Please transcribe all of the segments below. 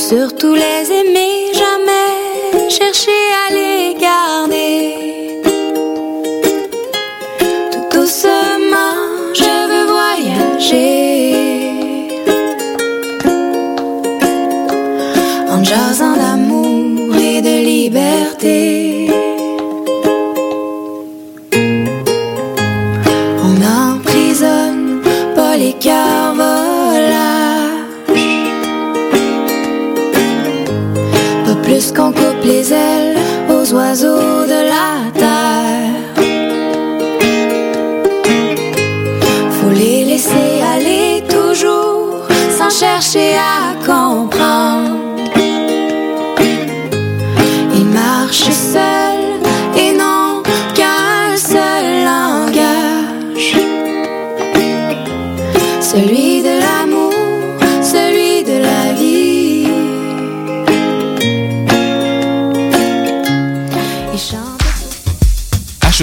surtout les aimer, jamais chercher à les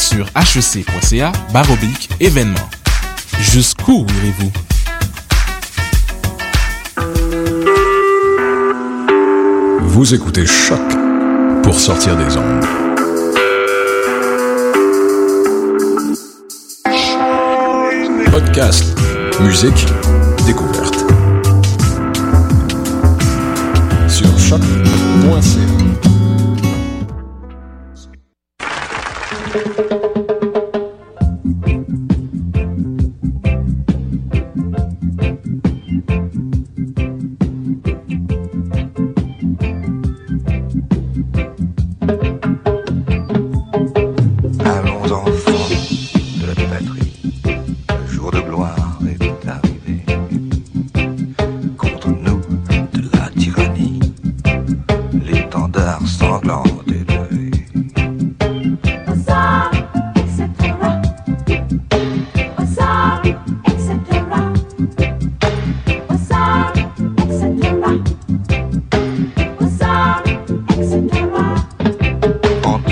sur hec.ca baroblique événement. Jusqu'où irez-vous? Vous écoutez Choc pour sortir des ondes. Podcast, musique, découverte. Sur choc.ca.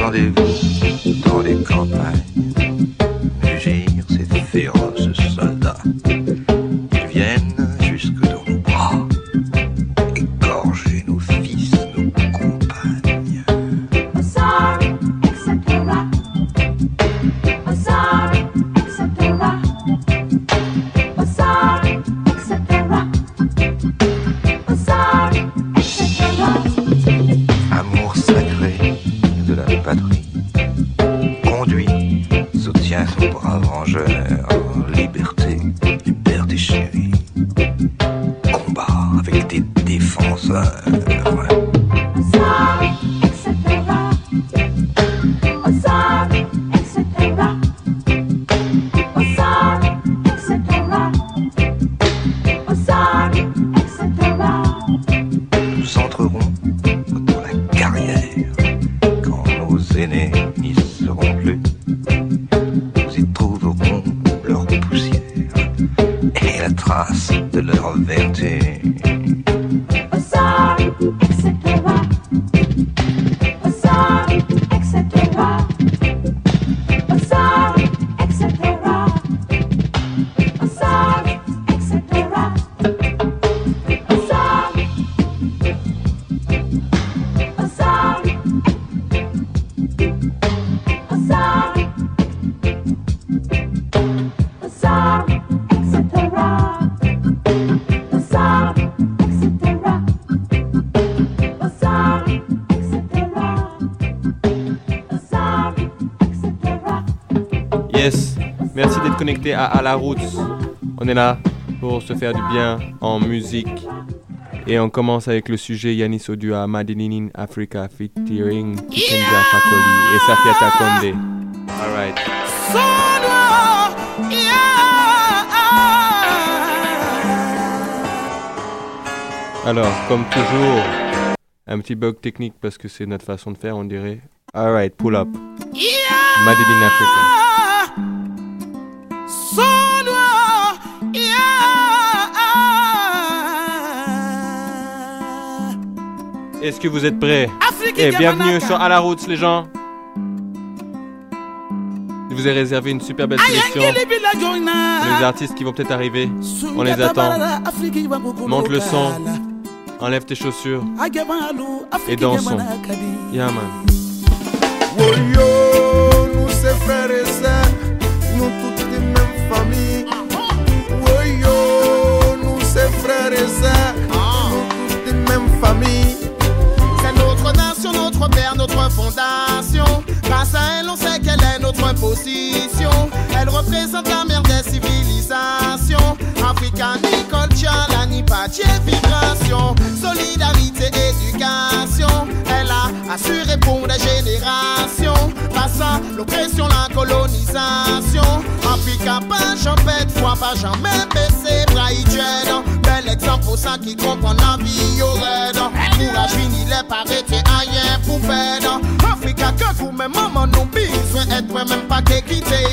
Entendez-vous dans les campagnes connecté à À la route. On est là pour se faire du bien en musique. Et on commence avec le sujet Yanis Odua, Madininin Africa featuring Kikenja Fakoli et Safiata Konde. Alright. Alors, comme toujours, Un petit bug technique parce que c'est notre façon de faire, on dirait. Alright, pull up. Made in Africa. Est-ce que vous êtes prêts Et bienvenue sur À la route, les gens. Je vous ai réservé une super belle sélection. Les artistes qui vont peut-être arriver, on les attend. Monte le son, enlève tes chaussures et dansons. Yeah, man. Woyo, nous c'est frères et sœurs, nous Assuré pour des générations. Passant l'oppression, la colonisation. Africa, pas jamais de foi, pas jamais baissé, braïdienne. Bel exemple pour ça qui comprend la vie au raid. Courage fini, les paraître rien pour faire. Africa, que vous, même maman, nous besoin être même pas que quitter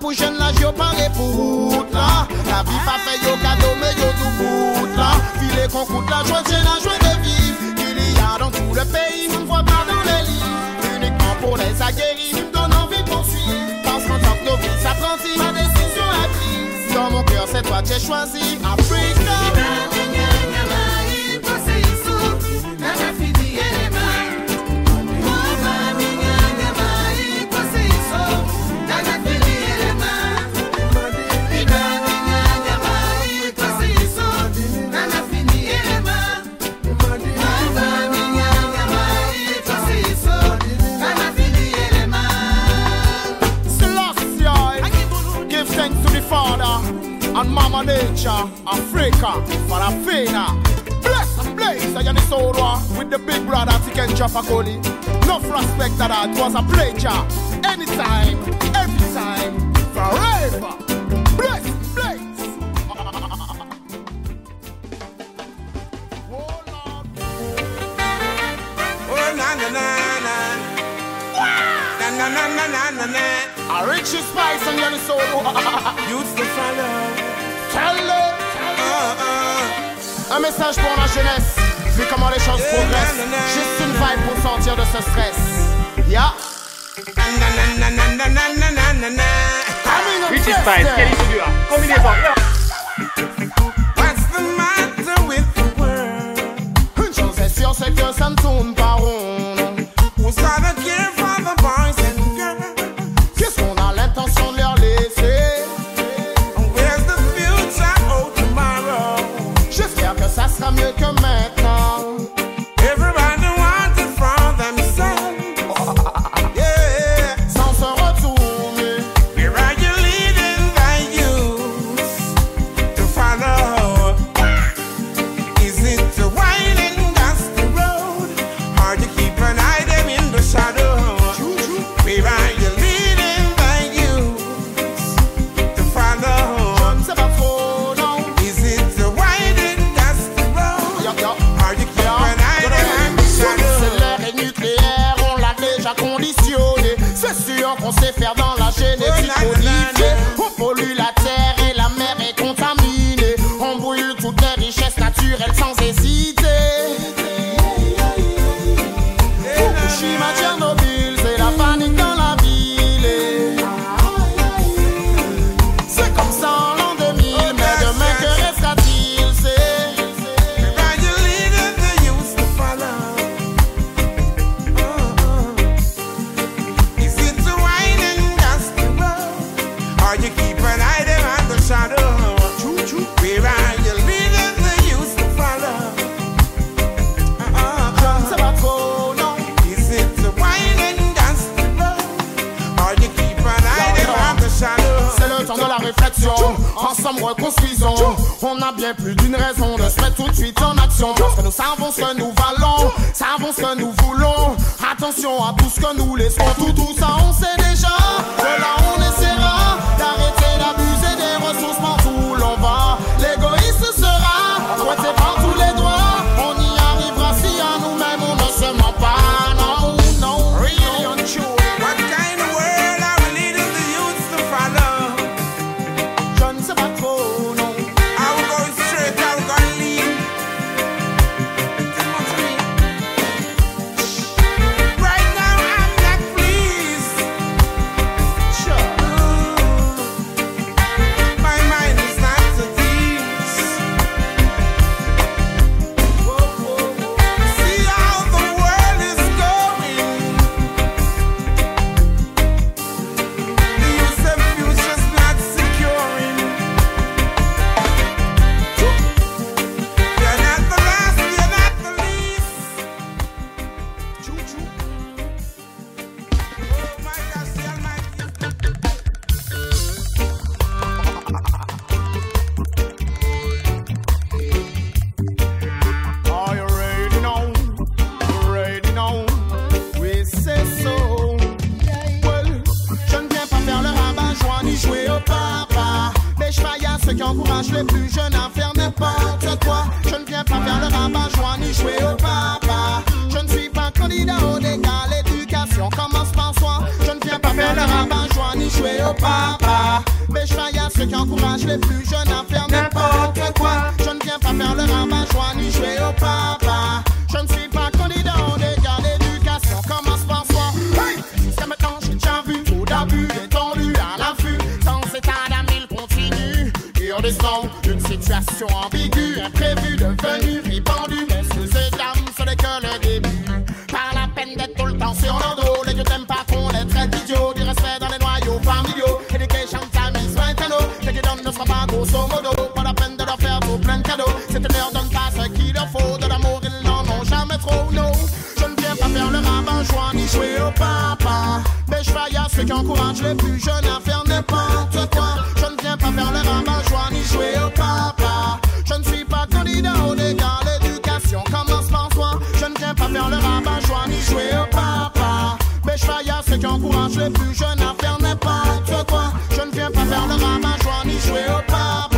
Pour jeunes là, yo paré pour route là. La vie pas fait yo cadeau, mais yo tout bout là. Filet qu'on coûte la joie, c'est la joie de vivre. Il y a dans tout le pays, on ne voit pas dans les livres. Uniquement pour les aguerris, nous me donne envie de poursuivre. Parce qu'en tant que novice apprenti, ma décision est prise. Dans mon cœur, c'est toi que j'ai choisi. Africa. Mama Nature, Africa, Farafina. Bless and blaze, I am the with the big brother Tiken Jah Fakoly. No respect that it was a pleasure. Anytime, every time, forever. Bless and blaze. Oh, Lord. Oh na na na na, na na na na na na na. A rich spice and you're the Sorwa. Youth to follow. Un message pour la jeunesse, vu comment les choses progressent. Juste une vibe pour sortir de ce stress. Ya. ceux qui encouragent les plus jeunes à faire n'importe quoi. Je ne viens pas faire le rabat-joie ni jouer au papa. Je ne suis pas candidat au dégât, l'éducation commence par soi. Je ne viens pas faire le rabat-joie ni jouer au papa. Mais je faille à ceux qui encouragent les plus jeunes à faire n'importe quoi. Je ne viens pas faire le rabat-joie ni jouer au papa.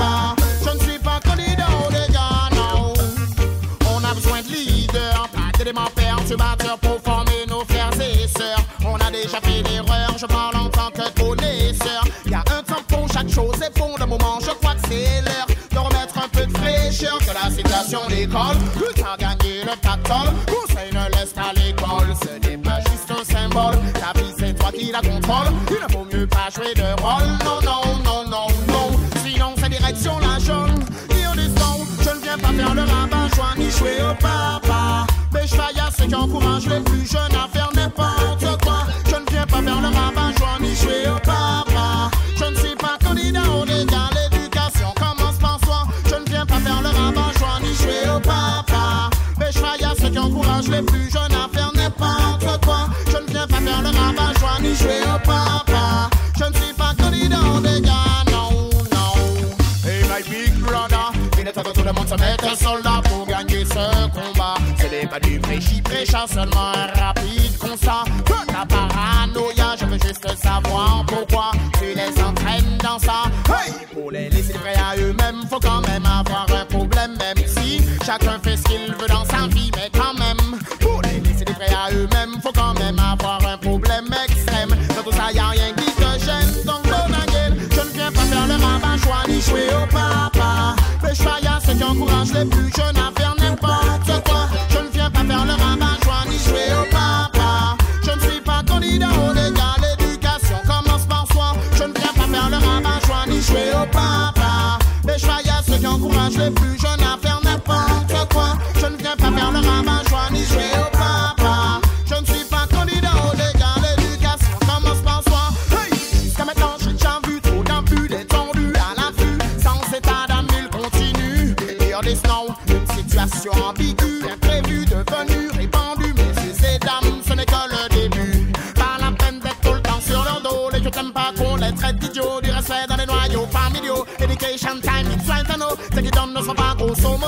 tricheur que la situation l'école. Plus à gagner le pactole, conseil ne laisse à l'école. Ce n'est pas juste un symbole, la vie c'est toi qui la contrôle. Il ne vaut mieux pas jouer de rôle. Non, non, non, non, non. Sinon, c'est direction la jaune. Et on descend, je ne viens pas faire le rabat, joint ni jouer au papa. Mais je faille à ceux qui encouragent les plus jeunes à faire les plus jeunes à faire n'importe quoi. Je ne viens pas faire le rabat, joie ni jouer au papa. Je ne suis pas candidat au légal, non, non. Hey my big brother, il est temps que tout le monde se mette un soldat pour gagner ce combat. Ce n'est pas du prêchi prêcha, seulement un rapide constat. Que ta paranoïa, je veux juste savoir pourquoi tu les entraînes dans ça. Pour les laisser livrés à eux-mêmes, faut quand même avoir un problème, même si chacun fait ce qu'il veut dans sa les plus jeunes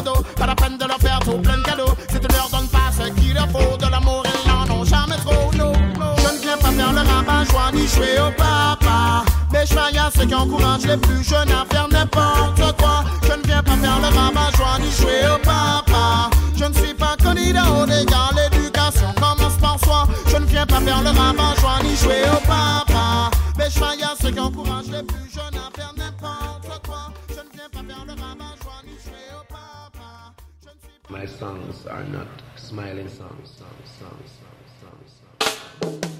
pas la peine de leur faire tout plein de cadeaux. Si tu leur donnes pas ce qu'il leur faut, de l'amour, ils n'en ont jamais trop. No. Je ne viens pas faire le rabat, joie ni jouer au papa. Mais je à ceux qui encouragent les plus jeunes à faire n'importe quoi. Je ne viens pas faire le rabat, joie ni jouer au papa. Je ne suis pas candidat au légal, l'éducation commence par soi. Je ne viens pas faire le rabat, joie ni jouer au papa. Mais je à ceux qui encouragent les plus jeunes My songs are not smiling songs, songs, songs, songs, songs, songs.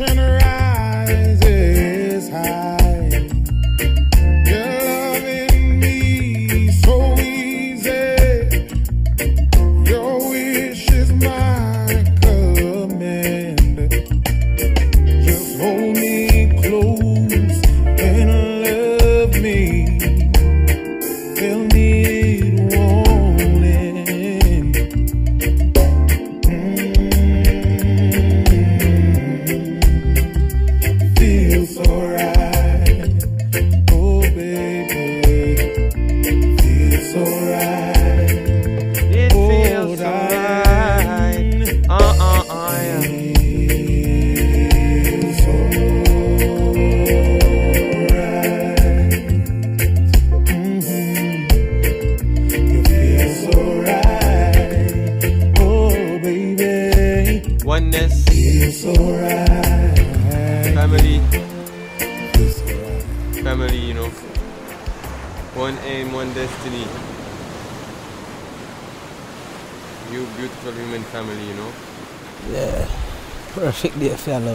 Passion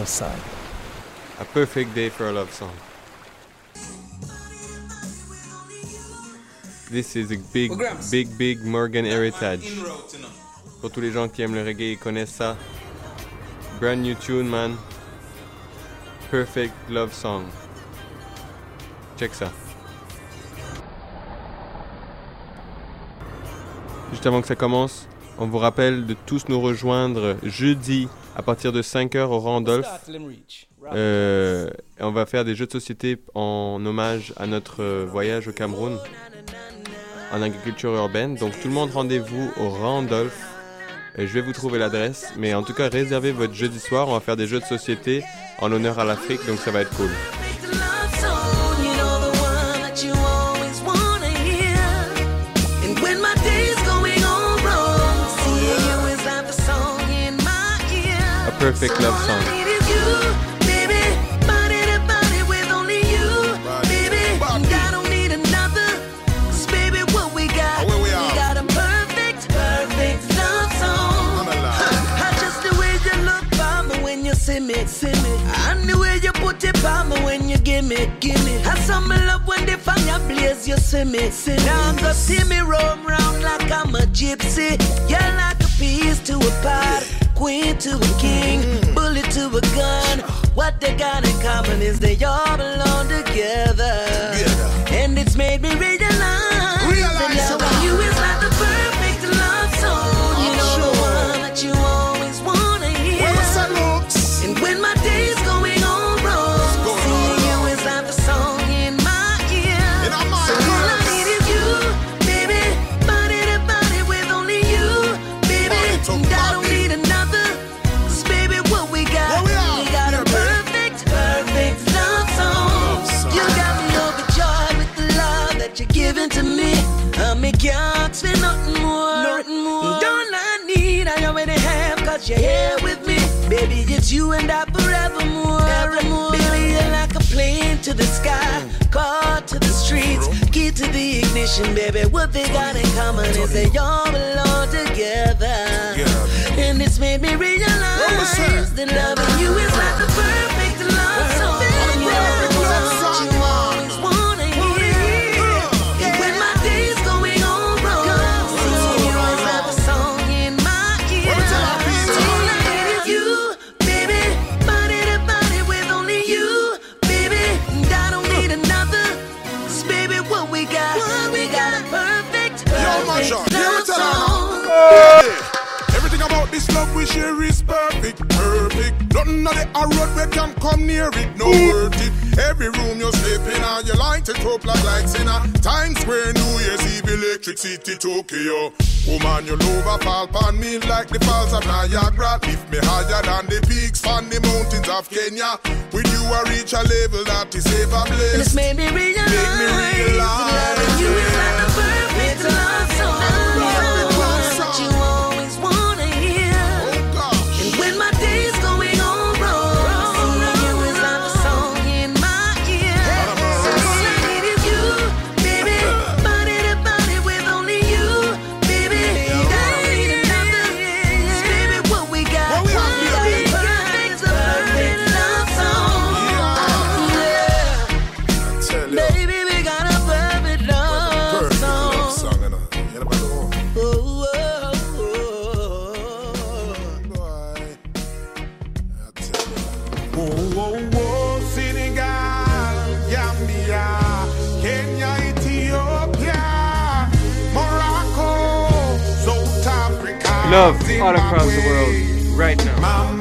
a. A perfect day for a love song. This is a big, big, big Morgan heritage. Pour tous les gens qui aiment le reggae et connaissent ça. Brand new tune, man. Perfect love song. Check ça. Juste avant que ça commence, on vous rappelle de tous nous rejoindre jeudi à partir de 5h au Randolph. Euh, et on va faire des jeux de société en hommage à notre euh, voyage au Cameroun en agriculture urbaine. Donc tout le monde rendez-vous au Randolph. Et je vais vous trouver l'adresse, mais en tout cas réservez votre jeudi soir. On va faire des jeux de société en l'honneur à l'Afrique, donc ça va être cool. You give me, when you see me. And the way you put it by me when you give me. I saw me love when the fire blaze, you see me, see me. Now go see me roam round like I'm a gypsy. You're like piece to a pot, queen to a king, bullet to a gun. What they got in common is they all belong definition, baby. What they got in common is they all belong together. Yeah. And it's made me realize that loving you is like the share is perfect, perfect. Nothing on the road where can come near it, no worth it. Every room you sleep in, and you light it up like lights in a Times Square, New Year's Eve, Electric City, Tokyo. Woman, you love a fall upon me like the falls of Niagara. Lift me higher than the peaks from the mountains of Kenya. With you, I reach a level that is safe and blessed. This made me realize, made me realize. you is like the perfect love song. Love song. You. love all across the world right now.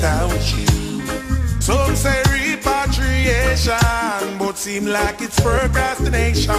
without you. Some say repatriation, but seem like it's procrastination.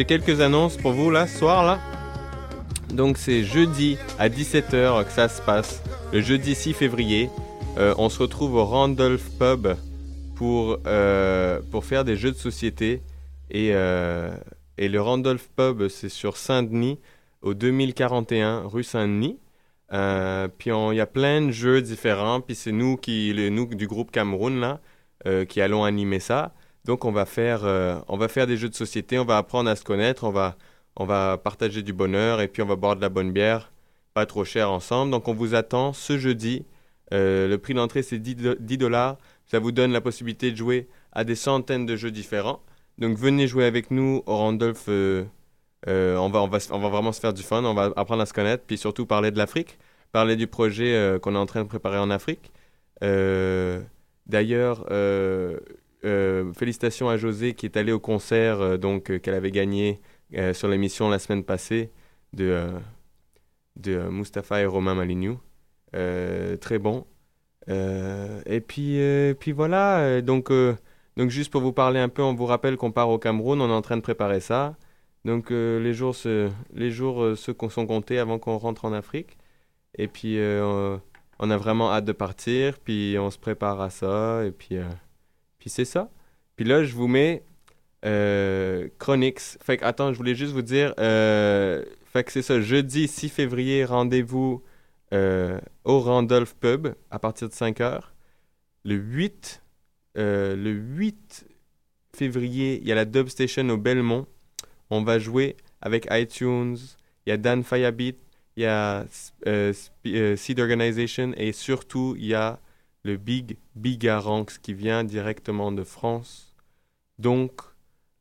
J'ai quelques annonces pour vous là, ce soir là. Donc c'est jeudi à 17h que ça se passe. Le jeudi 6 février. Euh, on se retrouve au Randolph Pub pour, euh, pour faire des jeux de société. Et, euh, et le Randolph Pub, c'est sur Saint-Denis, au 2041 rue Saint-Denis. Puis il y a plein de jeux différents. Puis c'est nous, qui, le, nous du groupe Cameroun là, qui allons animer ça. Donc on va faire, euh, on va faire des jeux de société, on va apprendre à se connaître, on va, on va partager du bonheur et puis on va boire de la bonne bière, pas trop cher ensemble. Donc on vous attend ce jeudi. Euh, le prix d'entrée c'est 10 do- 10 dollars. Ça vous donne la possibilité de jouer à des centaines de jeux différents. Donc venez jouer avec nous au Randolph. euh, on, va, on, va, on va vraiment se faire du fun, on va apprendre à se connaître, puis surtout parler de l'Afrique, parler du projet qu'on est en train de préparer en Afrique. D'ailleurs, euh, félicitations à José qui est allé au concert euh, donc euh, qu'elle avait gagné sur l'émission la semaine passée de, de Mustapha et Romain Malignou. Très bon. Et puis, puis voilà, donc, donc juste pour vous parler un peu, on vous rappelle qu'on part au Cameroun, on est en train de préparer ça. Donc les jours, se, les jours se sont comptés avant qu'on rentre en Afrique. Et puis on a vraiment hâte de partir, puis on se prépare à ça, et puis, puis c'est ça. Puis là, je vous mets euh, Chronix. Fait que, attends, je voulais juste vous dire, euh, fait que c'est ça, jeudi 6 février, rendez-vous euh, au Randolph Pub à partir de 5 heures. Le 8, euh, le 8 février, il y a la Dub Station au Belmont. On va jouer avec iTunes. Il y a Dan Firebeat, il y a Seed Organization et surtout il y a le Big Bigaranx qui vient directement de France. Donc,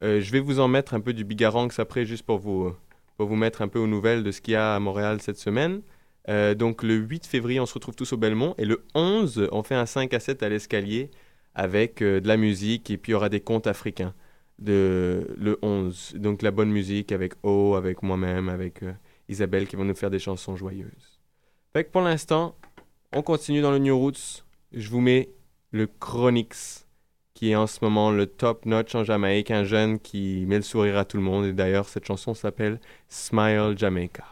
euh, je vais vous en mettre un peu du Bigaranx après juste pour vous, pour vous mettre un peu aux nouvelles de ce qu'il y a à Montréal cette semaine. Euh, donc, le 8 février, on se retrouve tous au Belmont et le 11, on fait un 5 à 7 à l'escalier avec euh, de la musique et puis il y aura des contes africains de le 11. Donc la bonne musique avec O, avec moi-même, avec Isabelle qui vont nous faire des chansons joyeuses. Fait que pour l'instant, on continue dans le New Roots. Je vous mets le Chronix qui est en ce moment le top notch en Jamaïque, un jeune qui met le sourire à tout le monde. Et d'ailleurs, cette chanson s'appelle Smile Jamaica.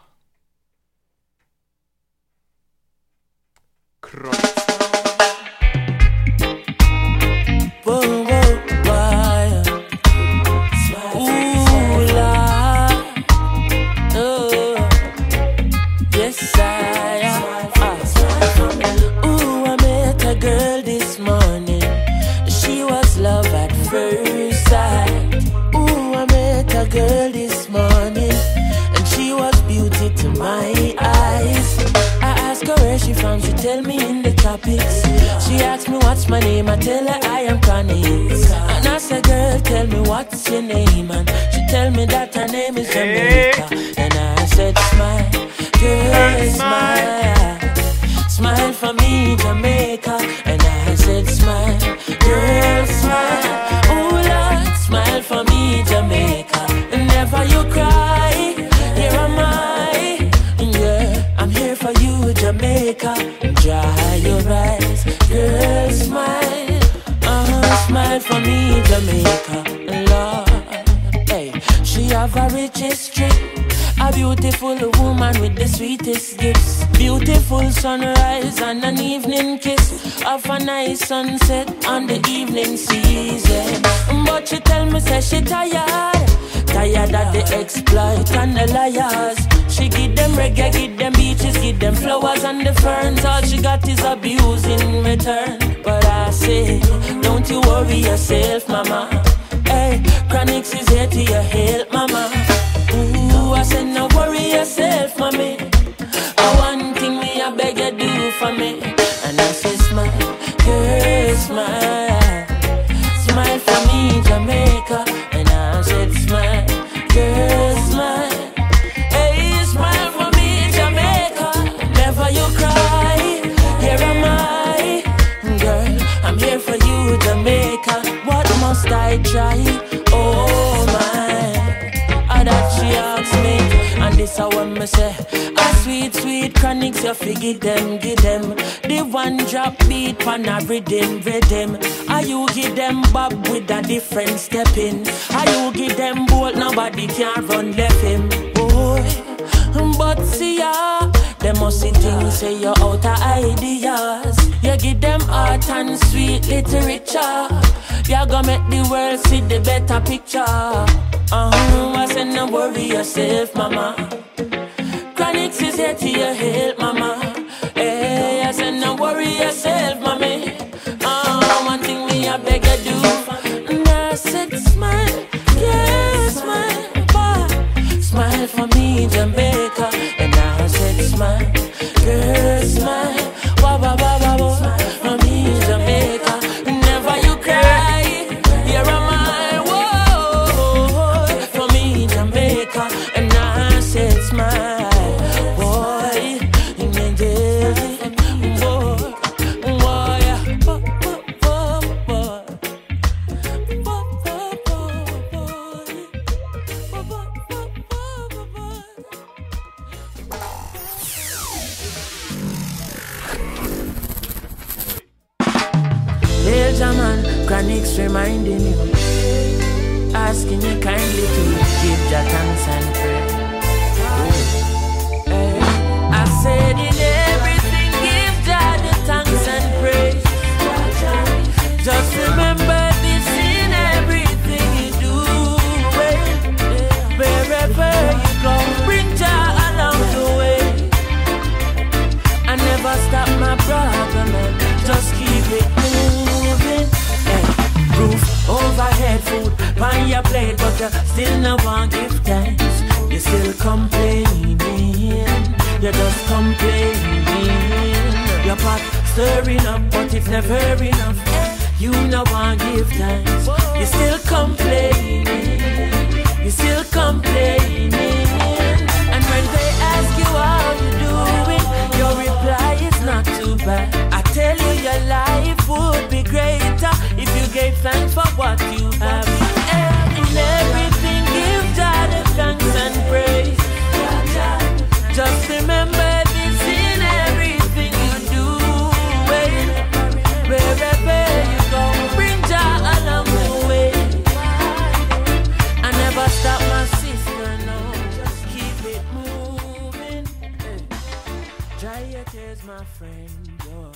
Whoa, tell me in the topics. She asked me what's my name, I tell her I am Connie. And I said, girl, tell me what's your name. And she tell me that her name is Jamaica. And I said, smile, girl, smile. Smile for me, Jamaica. And I said, smile, girl, smile. Oh, Lord, smile for me, Jamaica. Never you cry, here am I. Yeah, I'm here for you, Jamaica. For me, Jamaica. Lord, hey, she have a rich history. A beautiful woman with the sweetest gifts. Beautiful sunrise and an evening kiss. Of a nice sunset on the evening season. But she tell me, say she tired. Tired of the exploit and the liars. She give them reggae, give them beaches, give them flowers and the ferns. All she got is abuse in return. But I say, don't you worry yourself, mama. Hey, Chronixx is here to your help, mama. I said, no worry yourself, mommy. Oh, one thing me, I beg you do for me. And I say, smile, girl, smile. Smile for me, Jamaica. And I said, smile, girl, smile. Hey, smile for me, Jamaica. Never you cry. Here am I, girl. I'm here for you, Jamaica. What must I try? This I want me say. A sweet, sweet Chronixx, you figure them, give them. The one drop beat pan a rhythm, rhythm. Are you give them bob with a different step in? Are you give them bolt, nobody can run left him. Boy, but see ya. Them must see things say you're out of ideas. You give them art and sweet literature. You gonna make the world see the better picture. Uh-huh, I said no worry yourself, mama. Chronixx is here to your help, mama. Hey, I said no worry yourself, mommy. Uh, one thing me I beg you do. And I said smile, yeah, smile, boy. Smile for me, Jamaica.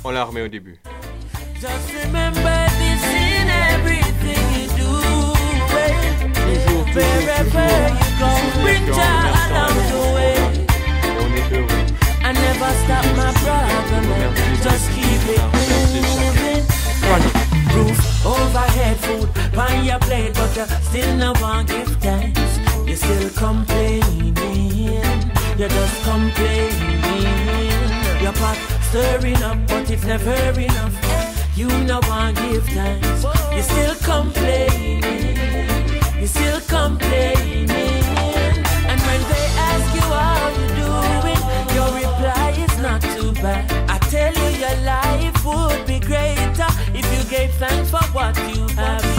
On l'a remet au début. Just remember this in everything you do. Wherever you go, bring Jah along the way. On est heureux. I never stop my problem. Just keep it moving. Roof overhead, food on your plate, but you still no one give thanks. You still complaining. You're just complaining. Your pot stirring up, but it's never enough. You no one give thanks. You still complaining. You still complaining. And when they ask you how you doing, your reply is not too bad. I tell you your life would be greater if you gave thanks for what you have.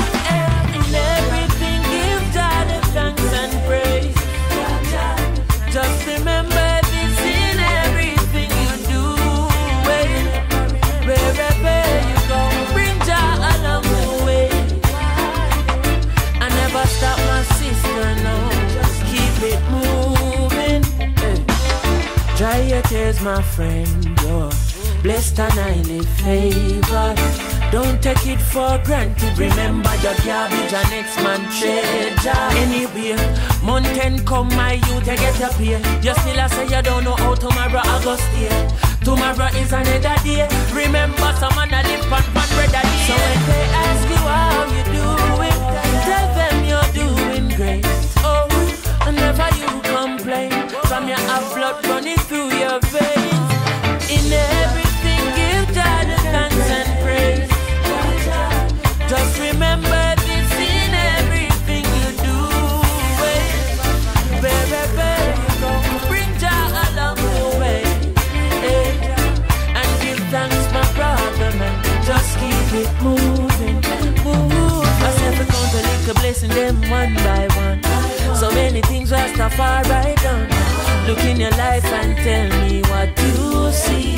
Your my friend. You're blessed and highly favored. Don't take it for granted. Remember your garbage and next man treasure. Anyway, mountain come, my youth, you get up here. You still a say you don't know how tomorrow I go stay. Tomorrow is another day. Remember, some man a live on one brother. So when they ask you how you doing, Have blood running through your veins. In everything, give God thanks and praise. Just remember this in everything you do. Wherever you go, bring Jah along the way. Hey, and give thanks, my brother, man. Just keep it moving, move. I said count a little blessing them one by one. So many things Rastafari done. Look in your life and tell me what you see.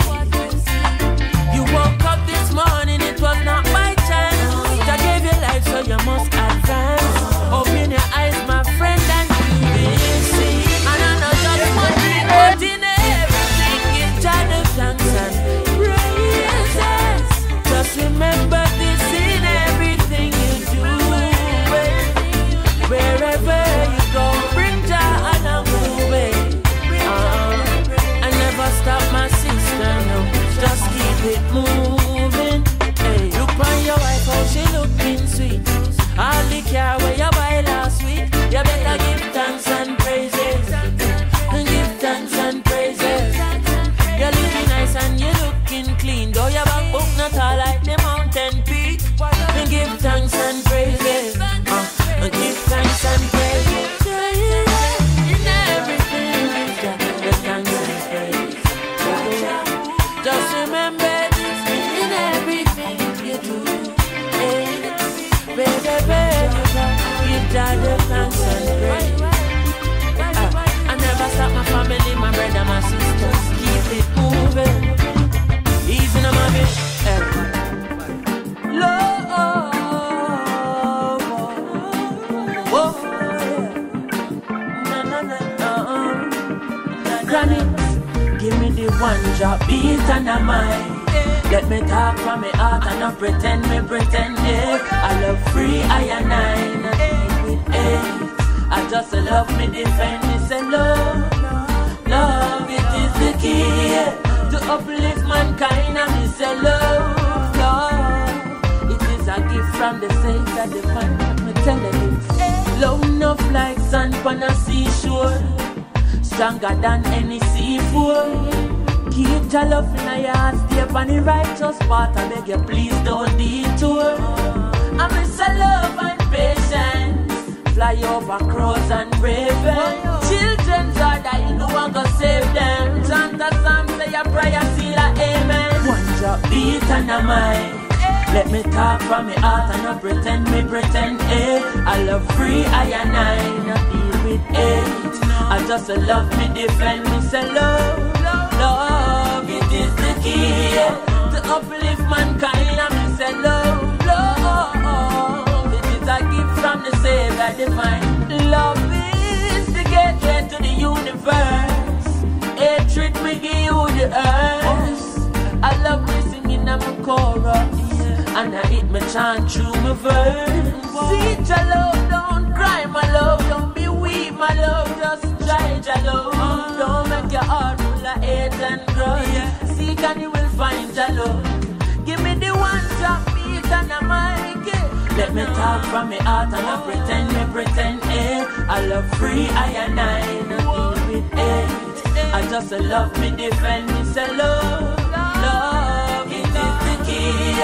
Say love, love, it is the key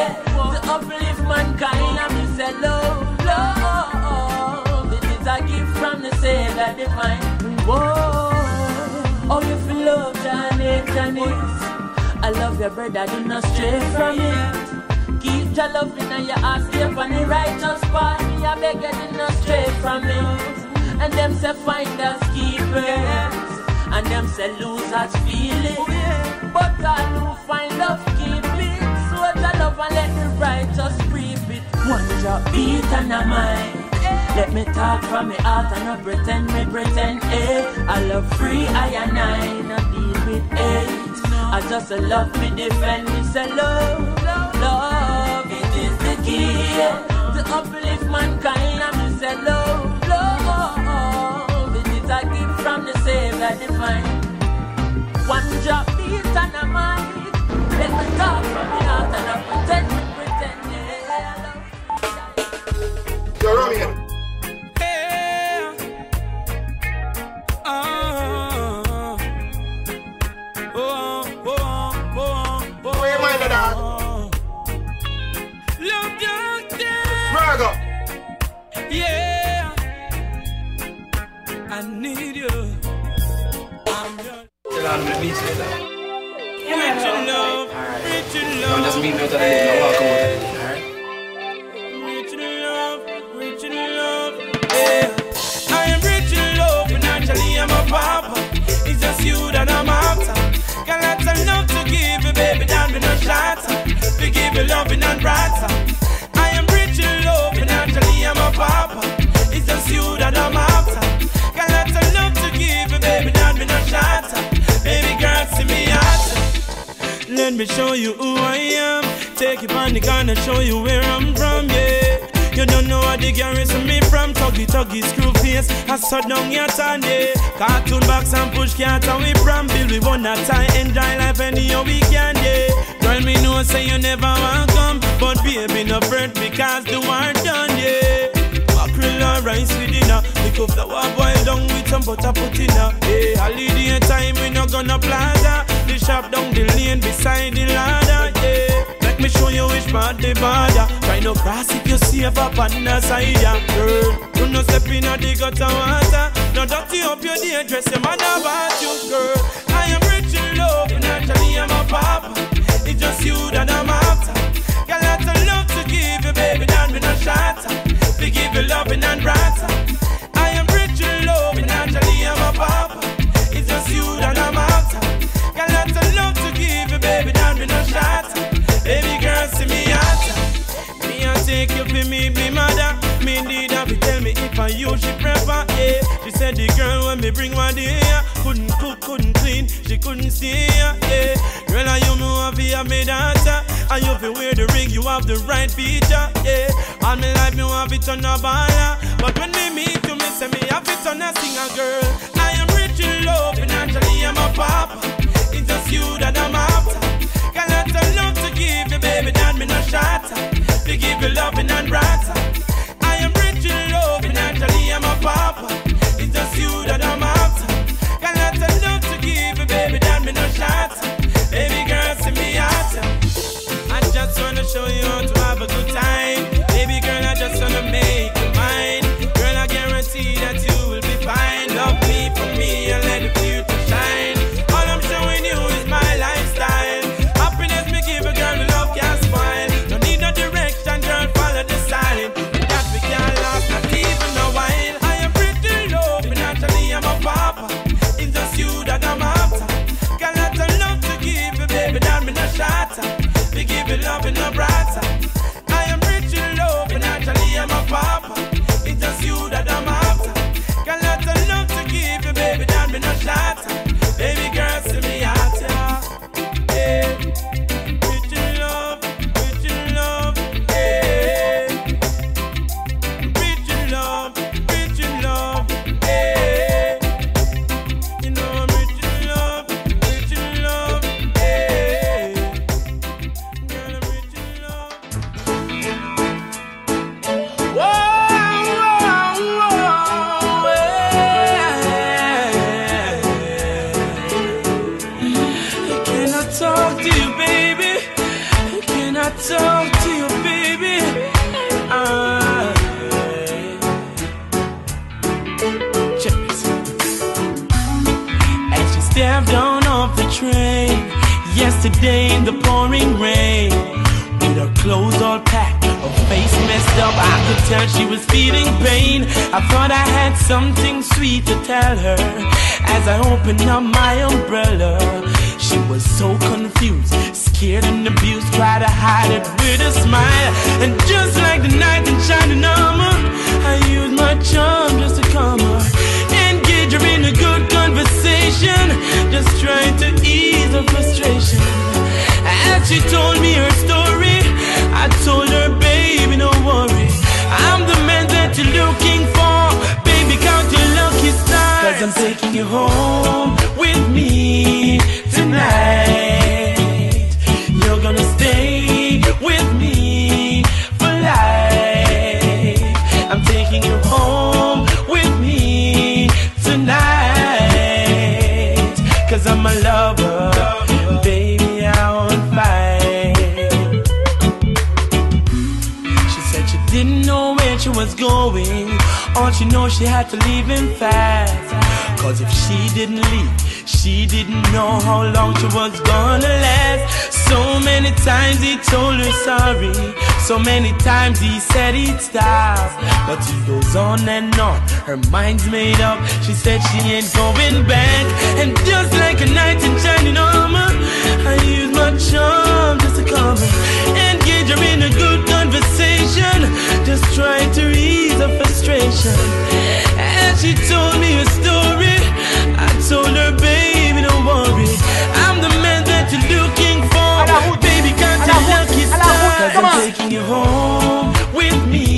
to uplift mankind. And me say love, love, it is a gift from the Savior divine. Whoa, oh you feel love, Janet, Janet. I love your brother, do not stray from it. Keep your love in your heart, stay on the righteous path. Me I beg you, do not stray from it. And them say find us keepers. And them say losers feel it. But all who find love keep it. So the love and let the righteous reap it. One drop beat and a mind. Let me talk from my heart and not pretend me pretend eh. I love free I and I not deal with hate. I just love me defend me say love, love it is the key to uplift mankind and me say love, love Savior divine. One drop beat and a mic. Let me talk from the heart and I pretend me pretend yeah. Yo, Romeo. Where your mind of that? Braga. Yeah, I need you. I'm your Chill out on the beach, nigga. rich in love, rich in No, love. just me, no, that I didn't know. Welcome with it. Alright? Rich in love, rich in love. Yeah, I am rich in love, naturally I'm a papa. It's just you that I'm after. Got lots of love to give you, baby, don't be no shatter. We give you loving and brighter. I am rich in love, financially I'm a papa. It's just you that I'm after. Shatter. Baby girl, see me out. Let me show you who I am. Take you on the gun and show you where I'm from, yeah. You don't know what the garrison me from Tuggy tuggy screw face I shut down your turn, yeah Cartoon box and push cat and we from Bill we wanna tie Enjoy life anyhow we can, yeah Girl me know say you never want come But baby no fret because the war done, yeah Mackerel rice with dinner Pick up war boil down with some butter put in her eh, Hey, holiday time we no gonna plaza. The shop down the lane beside the ladder, yeah. Let me show you which part the border Try no cross if you safe up on the Girl, do no step in the gutter water. No dirty up your day dress, your man about you, girl. I am rich in love, naturally I'm a papa. It's just you that I'm after. Got lots of love to give you, couldn't see ya, yeah Girl, I you know have you have me daughter And you feel wear the ring, you have the right feature, yeah All my life me have it on a baller But when me meet you, me say me have it on a singer girl. I am rich in love, financially I'm a papa. It's just you that I'm after. Got lots of love to give you, baby, that me no shatter. To give you loving and brighter. I am rich in love, financially I'm a papa. She told me her story, I told her, baby, no worry. I'm the man that you're looking for. Baby, count your lucky stars. Cause I'm taking you home know she had to leave him fast. Cause if she didn't leave, she didn't know how long she was gonna last. So many times he told her sorry. So many times he said he'd stop. But he goes on and on. Her mind's made up. She said she ain't going back. And just like a knight in shining armor, I use my charm just to cover. Engage her in a good conversation. Just try to ease her frustration. And she told me a story. I told her, baby, don't worry. I'm the man that you're looking for. Baby, got your lucky stars. I'm taking you home with me.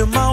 even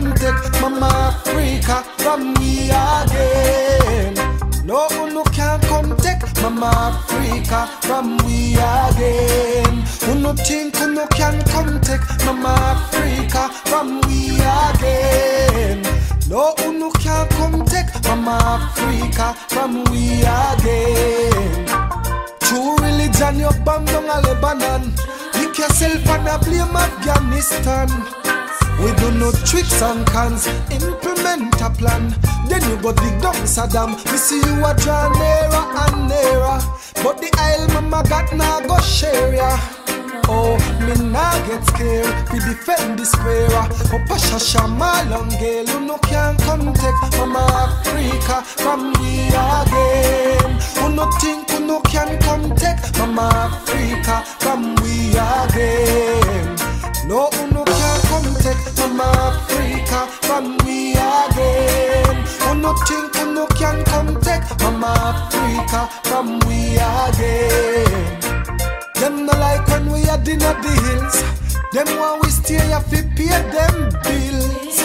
come take Mama Africa from me again No no can come take Mama Africa from we again Who no think who no can come take Mama Africa from we again No no can come take Mama Africa from we again True religion, you bang down a Lebanon. Lick yourself and a blame Afghanistan. We do no tricks and cons, implement a plan. Then you go dig down Saddam. We see you a draw nearer and nearer. But the Isle mama got now go share ya. Oh, me nah get scared. We defend this prayer. Oh, Pasha Shama Girl, you no can come take Mama Africa from we again. Who no think who no can come take Mama Africa from we again. No, take Mama Africa from we again. Who no think who no can come take Mama Africa from we again. Them no like when we are in at the hills. Them want we stay here fi pay them bills.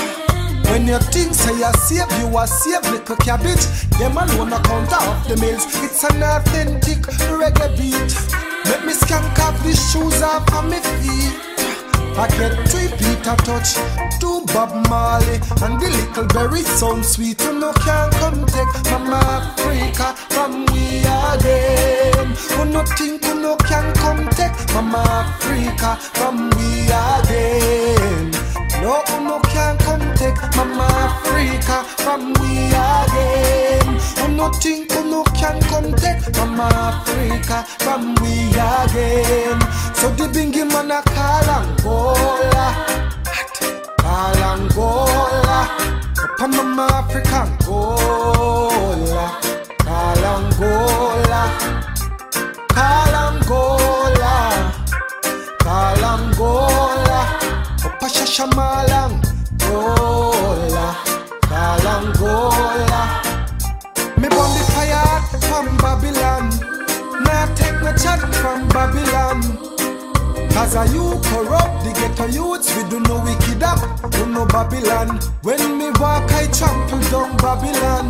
When you think say you save, you are save little cabbage. Them alone a count off the mills. It's an authentic reggae beat. Let me skank off the shoes off of my feet. I get three Peter Tosh, two Bob Marley, and the little berry sound sweet. You no can come take Mama Africa from we again. Who no think who no can come take Mama Africa from we again. No, who no can take Mama Africa from we again. Who no think who no can come take Mama Africa from we again. So the bingy man a call Angola, call Angola. On Mama Africa Angola, call Angola, call Angola, call Angola. Up a Shashamalang, Angola. Me burn the fire from Babylon. Not take no chat from Babylon. Cause are you corrupt, the ghetto youths, we do no wicked act, do no Babylon. When me walk, I trample down Babylon.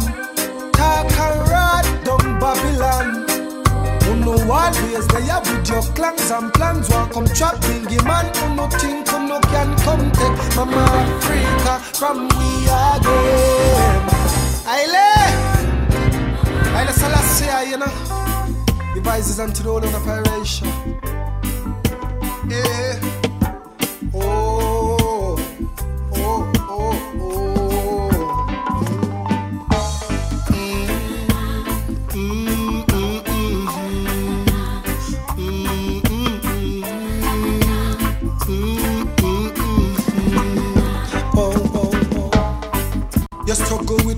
Talk and ride down Babylon. Who know always they are with your clans and plans. Want come trap bingy man, who no think, who no can come take Mama Africa from we again. Aile! Aile Selassie, you know. Devices unto the whole of operation. Yeah.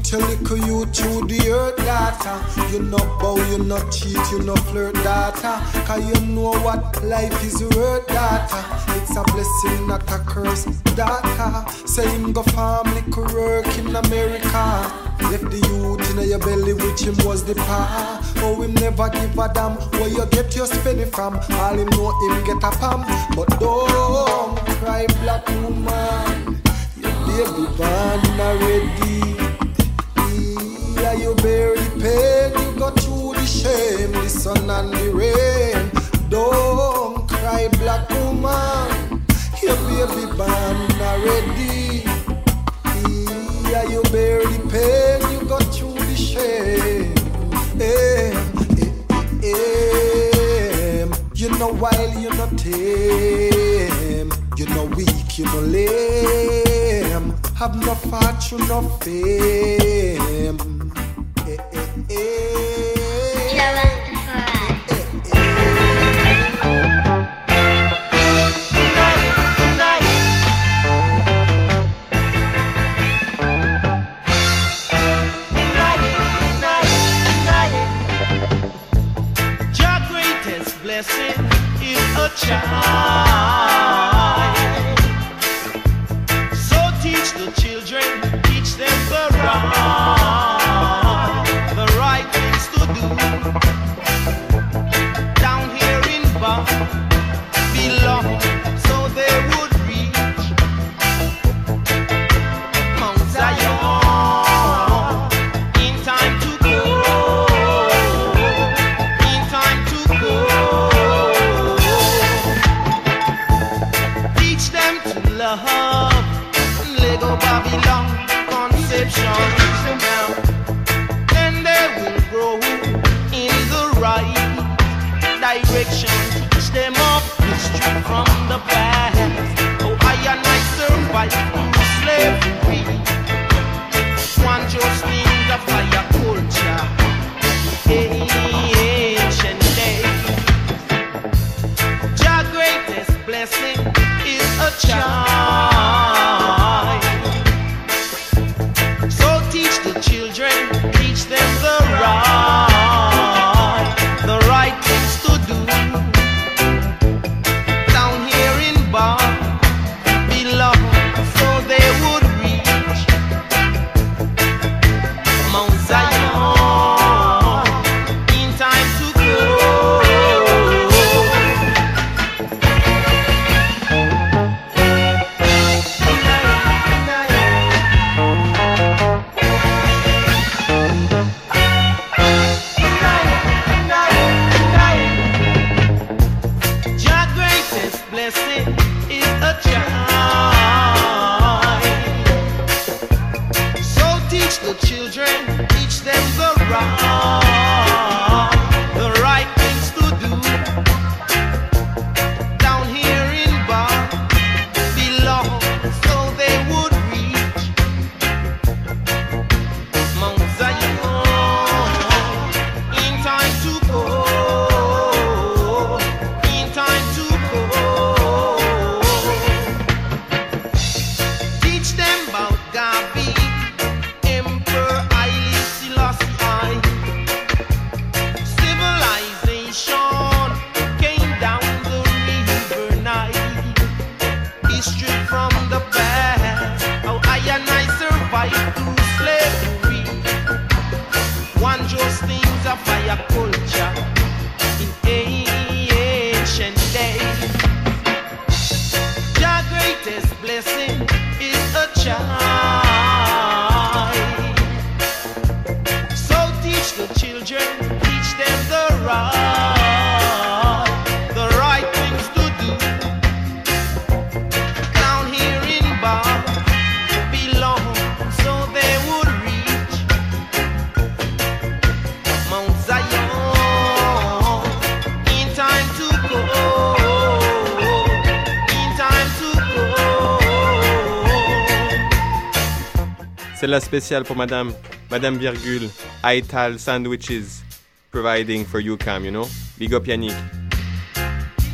You your little youth to the earth, data. You no bow, you no cheat, you no flirt, data. Cause you know what life is worth, data. It's a blessing, not a curse, data. Say him go farm, liquor work in America. Left the youth in your belly, which him was the power. Oh, him never give a damn where you get your spending from. All him know him get a pam. But don't cry, black woman. Your baby born already. You bear the pain, you go through the shame, the sun and the rain. Don't cry, black woman. Your baby born already. Yeah, you bear the pain, you go through the shame. Eh, eh, eh, eh. You know while you're not tame, you know weak, you know lame. Have no fortune, no fame. Blessing is a child. Blessing is a child. la spéciale pour Madame, Madame Virgule, Aital Sandwiches, providing for you. Come, you know? Big up Yannick.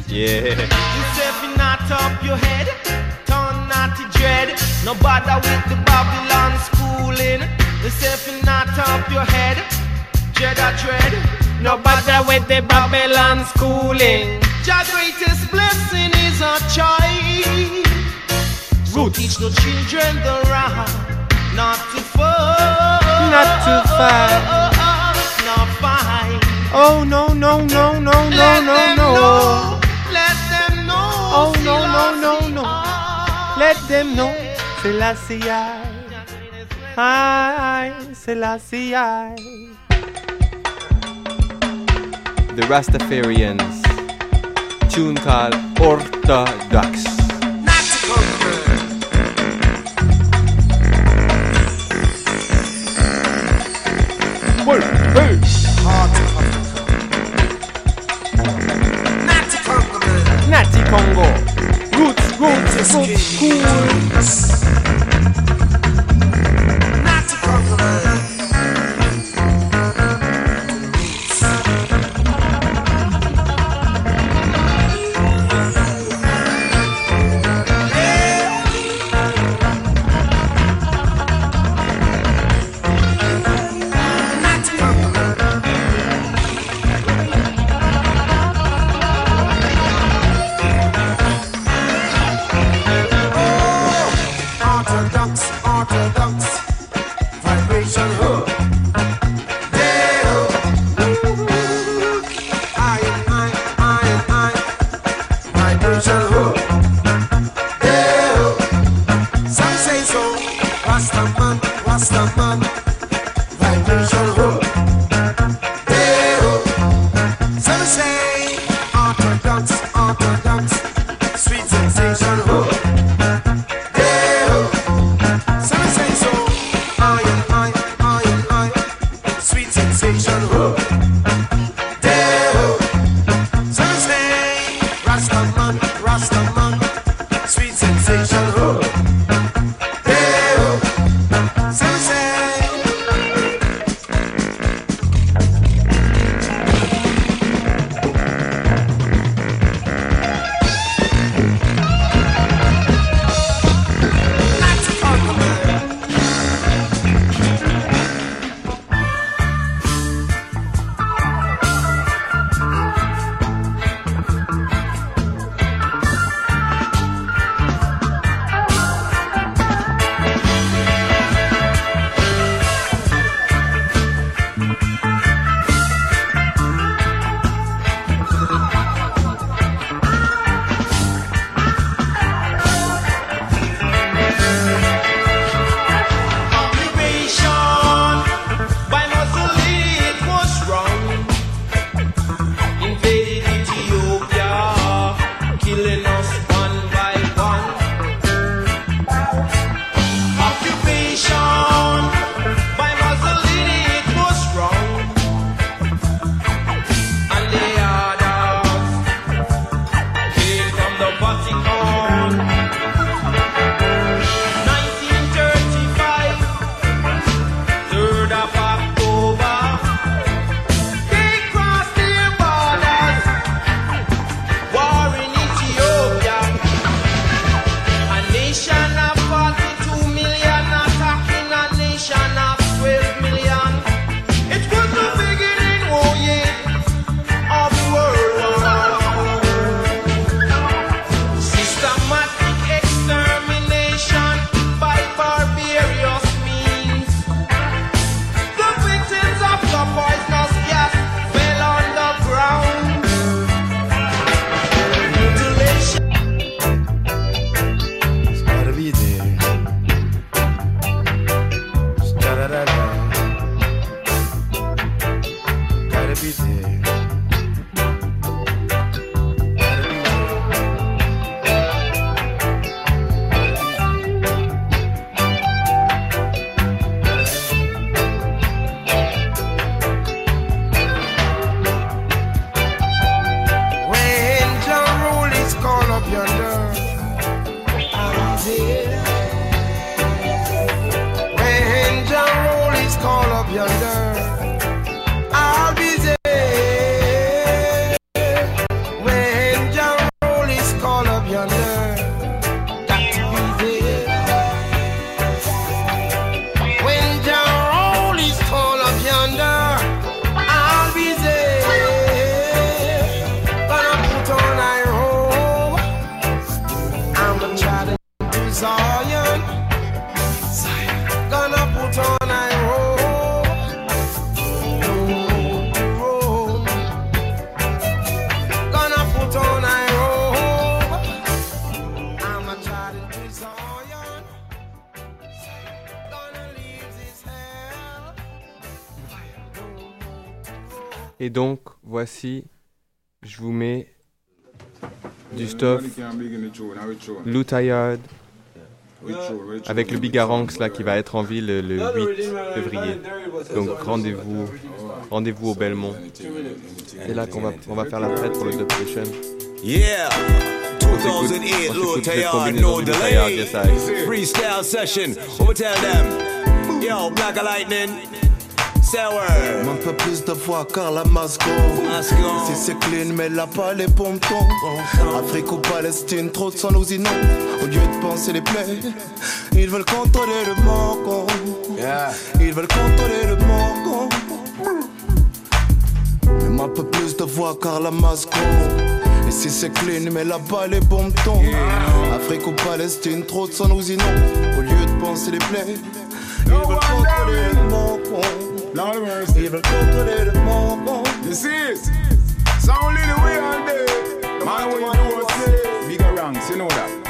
Yeah. You not up your head, turn dread. No bother with the Babylon schooling. You not up your head, dread or dread. No bother with the Babylon schooling. Your greatest blessing is a child. So teach children the right not to fall, not to fight, not fight. Oh no no no no no let no no. Know. Let them know. Oh no no no no. Let them know. Selassie I, I Selassie I. The Rastafarians, tune called Orthodox. Not to conquer. 続行 donc, voici, je vous mets du stuff Lou Tired avec le Bigaranx là qui va être en ville le, le 8 février. Donc rendez-vous rendez-vous au Belmont. C'est là qu'on va, on va faire la fête pour le Dub Session. Yeah. On s'écoute- 2008, on Lou s'écoute cette Tayard, combinaison no delay. Freestyle session. Tell them? Yo, Black Lightning. Sour. Un peu plus de voix car la masco Si c'est clean mais là pas les pompons Afrique ou Palestine, trop de sang nous inonde Au lieu de penser les plaies Ils veulent contrôler le manque Ils veulent contrôler le manque Même un peu plus de voix car la masco Et si c'est clean mais là pas les bombes tombent Afrique ou Palestine, trop de sang nous inonde Au lieu de penser les plaies Ils veulent contrôler le manque Ils veulent contrôler le manque This is so only the way on there. Man, what you do is Biga Ranx, you know that.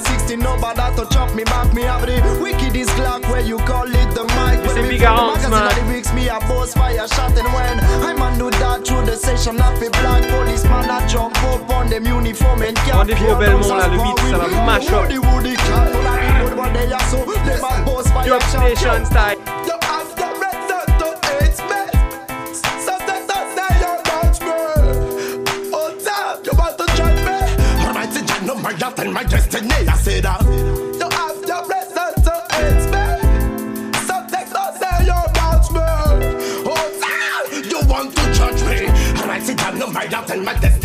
60, nobody to chop me back. Me have the wickedest clock where you call it the mic. When me got the magazine of the weeks, me a boss fire shot. And when I man do that through the session, not be black policeman, I jump up on them uniform and cap. Rendez-vous au Belmont là, le 8, ça va mash up. Drop station style. No my destiny. I say that. Uh, you have your to hate me. So that I say you about me. Oh you want to judge me? Jah, no my lot my destiny.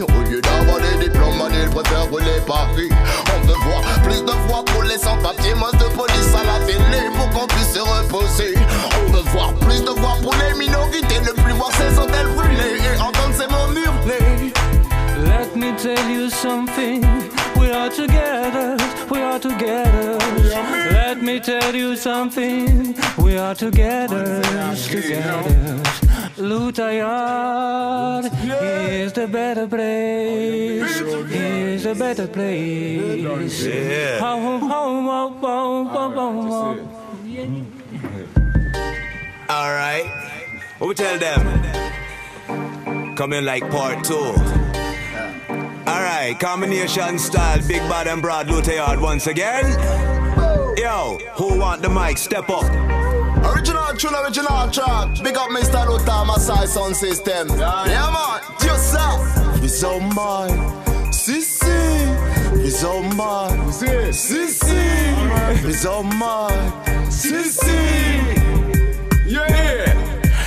Au lieu d'avoir des diplômes, ils préfèrent rouler Paris. On veut voir plus de voix pour les sans-papiers, moins de police à la télé pour qu'on puisse se reposer. On veut voir plus de voix pour les minorités, ne plus voir ces hôtels brûlés et entendre ces mots hurler. Let me tell you something. We are together. Me tell you something. We are together. Together. Lutayard is the better place. Is the better place. Yeah. Oh. Alright. What we tell them? Come in like part two. Alright, combination style, big bad and broad, Luther Yard once again. Yo, who want the mic? Step up. Original tune, original track. Big up Mr. Luther, my side sound system. Yeah, man. Just that. It's all mine. Sissi. It's all mine. Sissi. It's all mine. Sissi. Yeah.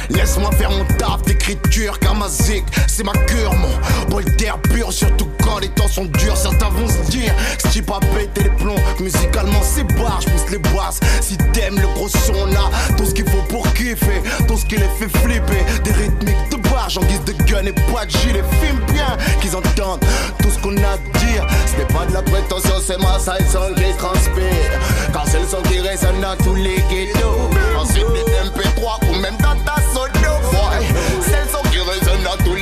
Laisse-moi faire mon taf d'écriture car ma zik c'est ma cure mon bol d'air pur surtout quand les temps sont durs. Certains vont se dire si pas péter les plombs musicalement c'est barre je pousse les basses si t'aimes le gros son là tout ce qu'il faut pour kiffer tout ce qui les fait flipper. Des rythmiques de barge en guise de gun et pas de gilet. Filme bien qu'ils entendent tout ce qu'on a à dire. Ce n'est pas de la prétention c'est ma side song qui transpire. Car c'est le son qui résonne dans tous les ghettos. Ensuite des MP3 boy c'est le son qui résonne dans tous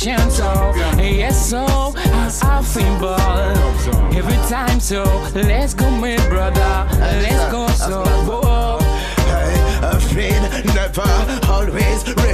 gentle. Yes, so I feel every time. So let's go, my brother. Let's go, so. Hey, a friend never always.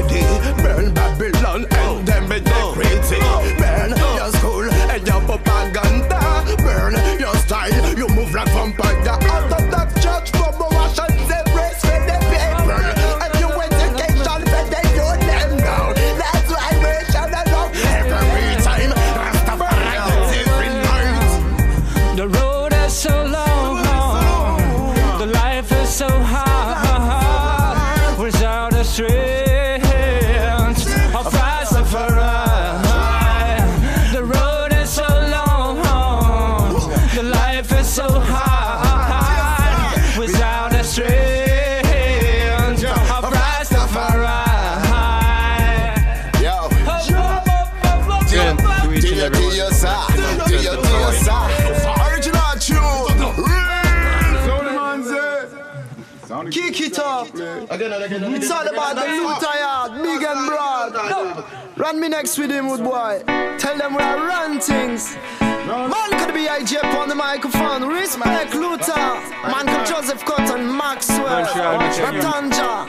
It's all about the new tired, big and broad. No. Run me next with him, boy. Tell them we are run things. Man could be IJ on the microphone. Respect Luther. Man could Joseph Cotton, Maxwell, Ratanja.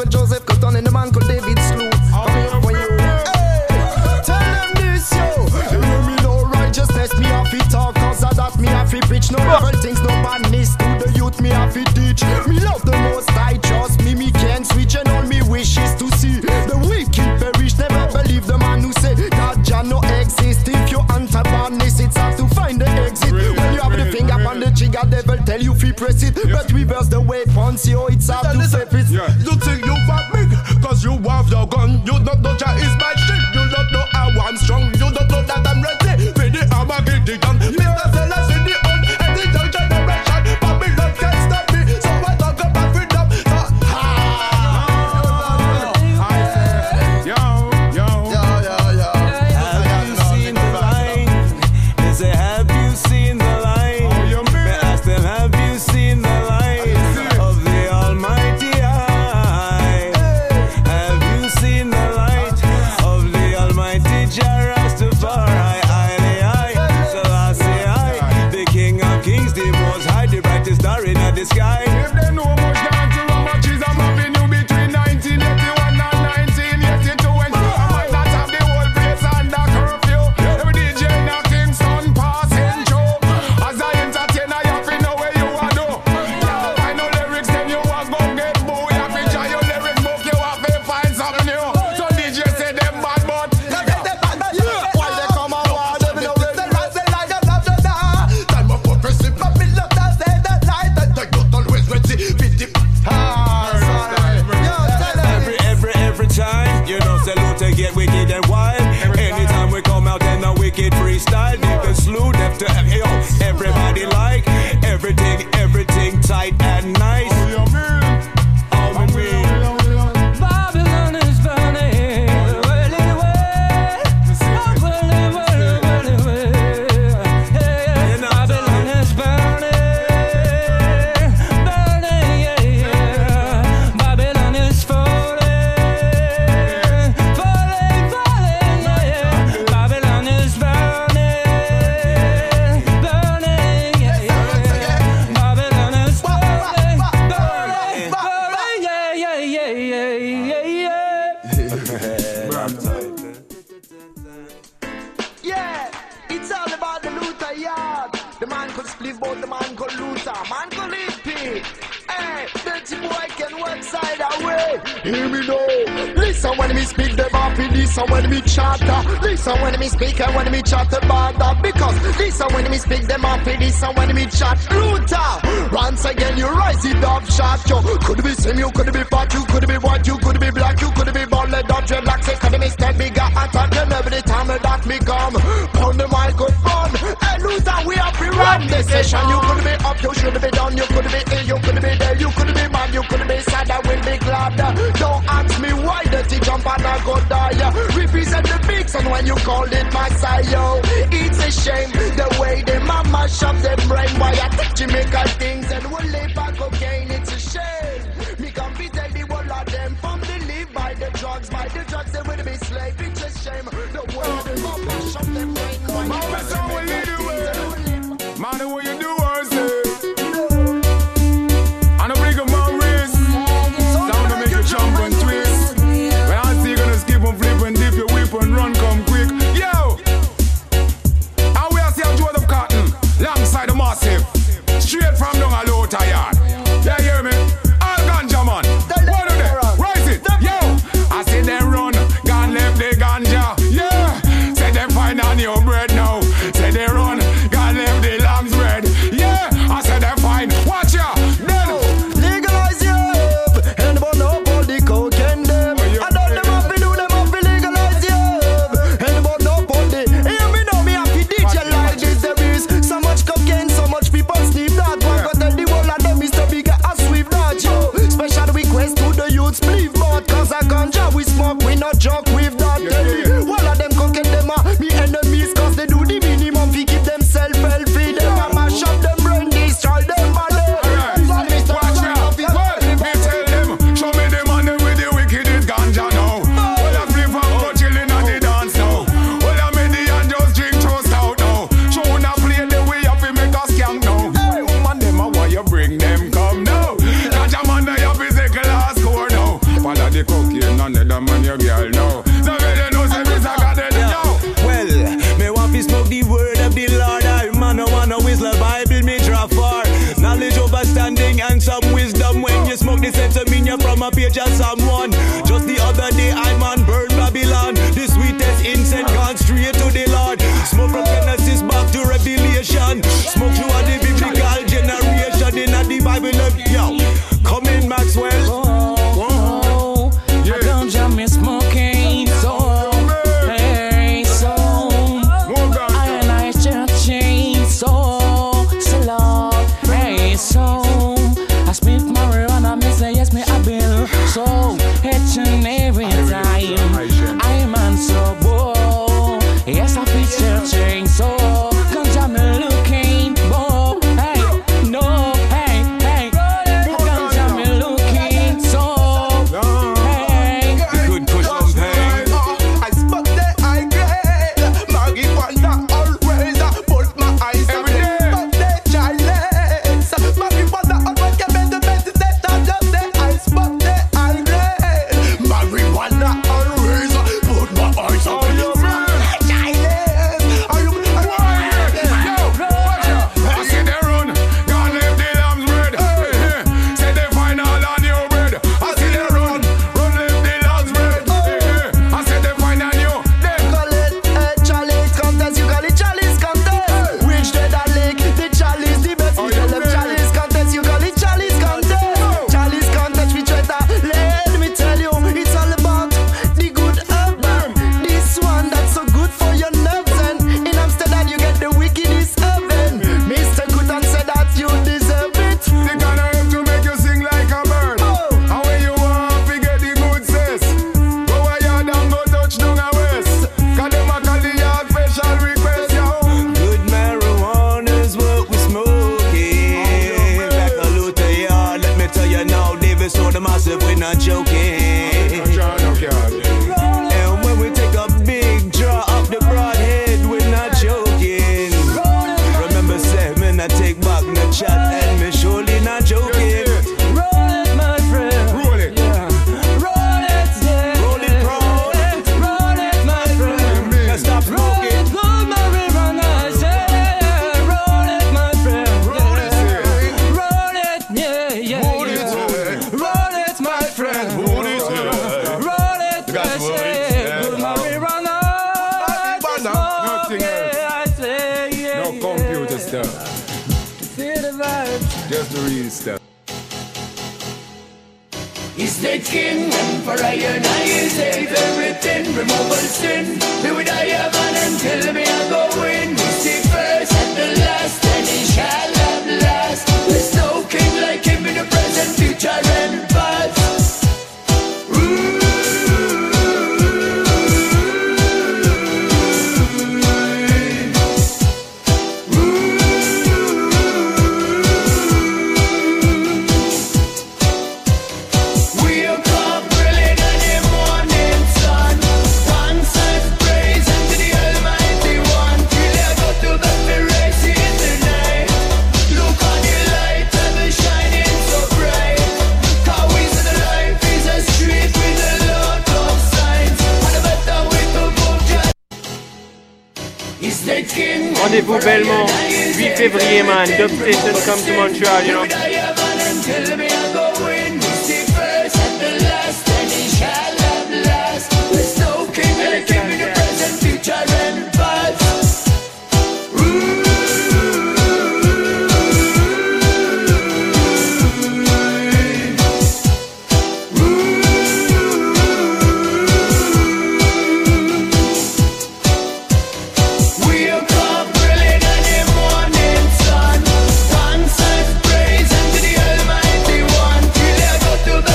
Maxwell Joseph, cause down in the man called David Slew. Coming here for you. Tell them this, yo. You know me no righteousness, me have it talk, cause that me have it preach. No evil things, no badness to the youth, me have to teach. Me love the most, I trust me, me can't switch, and all me wishes to see the wicked perish. Never believe the man who said God Jah no exist. If you antagonist, it's hard to find the exit. Really, when you have really, the finger really. on the trigger, devil tell you free press it, yeah. but reverse the weapons, yo, it's hard yeah, to listen, it. Yeah. You think